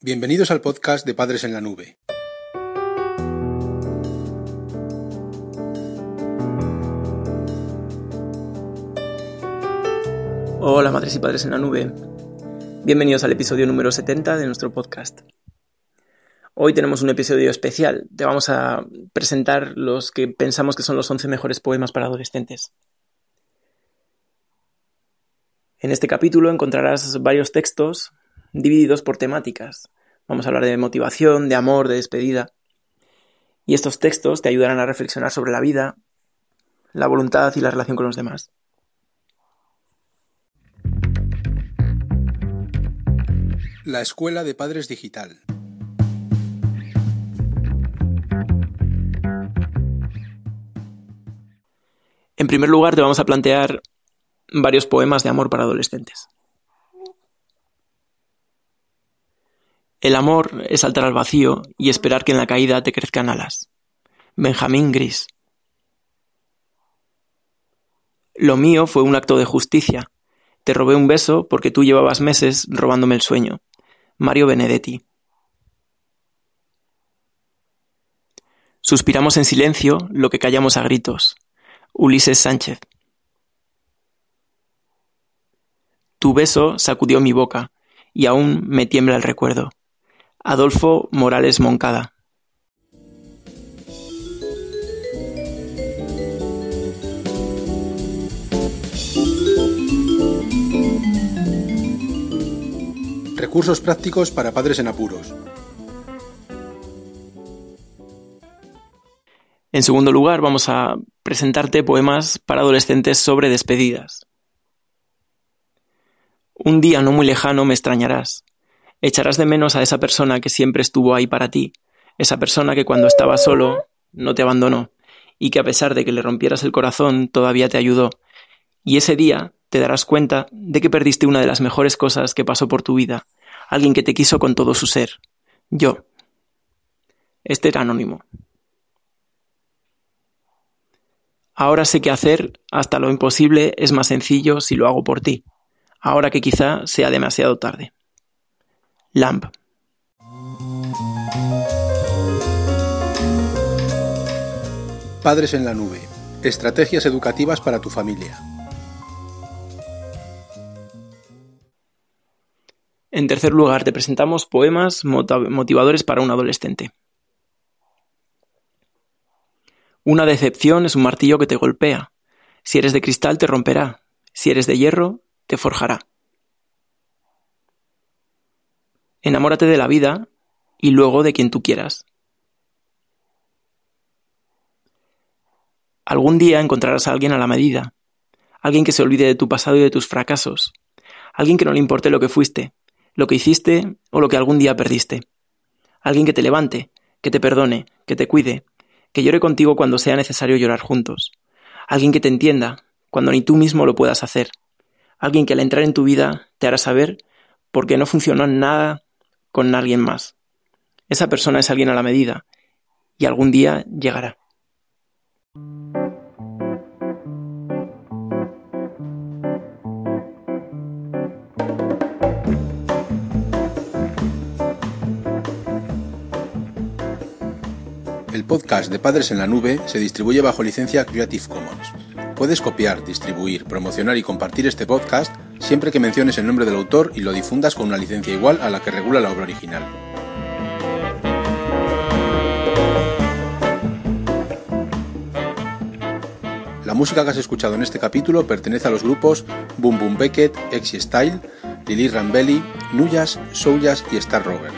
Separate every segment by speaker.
Speaker 1: Bienvenidos al podcast de Padres en la Nube.
Speaker 2: Hola madres y padres en la nube. Bienvenidos al episodio número 70 de nuestro podcast. Hoy tenemos un episodio especial. Te vamos a presentar los que pensamos que son los 11 mejores poemas para adolescentes. En este capítulo encontrarás varios textos divididos por temáticas. Vamos a hablar de motivación, de amor, de despedida. Y estos textos te ayudarán a reflexionar sobre la vida, la voluntad y la relación con los demás.
Speaker 1: La Escuela de Padres Digital.
Speaker 2: En primer lugar, te vamos a plantear varios poemas de amor para adolescentes. El amor es saltar al vacío y esperar que en la caída te crezcan alas. Benjamín Gris. Lo mío fue un acto de justicia. Te robé un beso porque tú llevabas meses robándome el sueño. Mario Benedetti. Suspiramos en silencio lo que callamos a gritos. Ulises Sánchez. Tu beso sacudió mi boca y aún me tiembla el recuerdo. Adolfo Morales Moncada.
Speaker 1: Recursos prácticos para padres en apuros.
Speaker 2: En segundo lugar, vamos a presentarte poemas para adolescentes sobre despedidas. Un día no muy lejano me extrañarás. Echarás de menos a esa persona que siempre estuvo ahí para ti, esa persona que cuando estaba solo no te abandonó, y que a pesar de que le rompieras el corazón todavía te ayudó. Y ese día te darás cuenta de que perdiste una de las mejores cosas que pasó por tu vida, alguien que te quiso con todo su ser. Yo. Este era anónimo. Ahora sé qué hacer, hasta lo imposible es más sencillo si lo hago por ti, ahora que quizá sea demasiado tarde. Lamp.
Speaker 1: Padres en la Nube. Estrategias educativas para tu familia.
Speaker 2: En tercer lugar, te presentamos poemas motivadores para un adolescente. Una decepción es un martillo que te golpea. Si eres de cristal te romperá. Si eres de hierro, te forjará. Enamórate de la vida y luego de quien tú quieras. Algún día encontrarás a alguien a la medida, alguien que se olvide de tu pasado y de tus fracasos, alguien que no le importe lo que fuiste, lo que hiciste o lo que algún día perdiste, alguien que te levante, que te perdone, que te cuide, que llore contigo cuando sea necesario llorar juntos, alguien que te entienda cuando ni tú mismo lo puedas hacer, alguien que al entrar en tu vida te hará saber por qué no funcionó nada con alguien más. Esa persona es alguien a la medida y algún día llegará.
Speaker 1: El podcast de Padres en la Nube se distribuye bajo licencia Creative Commons. Puedes copiar, distribuir, promocionar y compartir este podcast siempre que menciones el nombre del autor y lo difundas con una licencia igual a la que regula la obra original. La música que has escuchado en este capítulo pertenece a los grupos Boom Boom Beckett, Exy Style, Lili Rambelli, Nuyas, Souljas y Star Rover.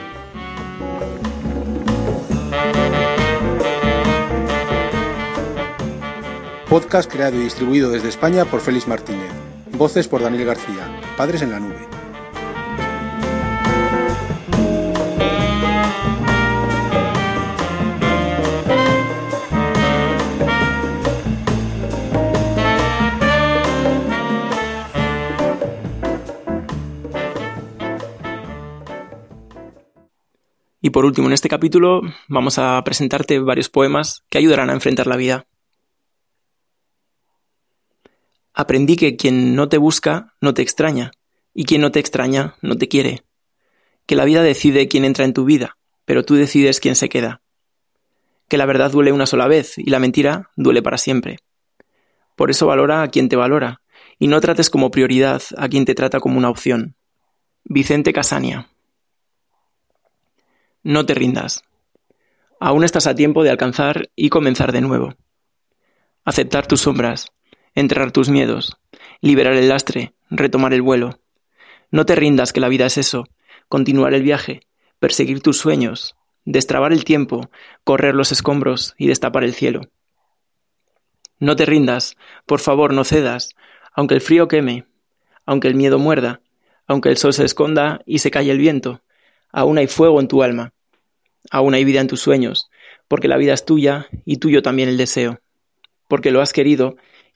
Speaker 1: Podcast creado y distribuido desde España por Félix Martínez. Voces por Daniel García. Padres en la nube.
Speaker 2: Y por último, en este capítulo vamos a presentarte varios poemas que ayudarán a enfrentar la vida. Aprendí que quien no te busca no te extraña, y quien no te extraña no te quiere. que la vida decide quién entra en tu vida, pero tú decides quién se queda. Que la verdad duele una sola vez y la mentira duele para siempre. Por eso valora a quien te valora, y no trates como prioridad a quien te trata como una opción. Vicente Casania. No te rindas. Aún estás a tiempo de alcanzar y comenzar de nuevo. Aceptar tus sombras, enterrar tus miedos, liberar el lastre, retomar el vuelo. No te rindas que la vida es eso, continuar el viaje, perseguir tus sueños, destrabar el tiempo, correr los escombros y destapar el cielo. No te rindas, por favor no cedas, aunque el frío queme, aunque el miedo muerda, aunque el sol se esconda y se calle el viento, aún hay fuego en tu alma, aún hay vida en tus sueños, porque la vida es tuya y tuyo también el deseo, porque lo has querido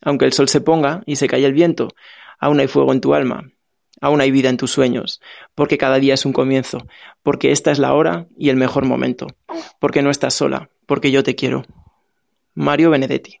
Speaker 2: aunque el sol se ponga y se calle el viento, aún hay fuego en tu alma, aún hay vida en tus sueños, porque cada día es un comienzo, porque esta es la hora y el mejor momento, porque no estás sola, porque yo te quiero. Mario Benedetti.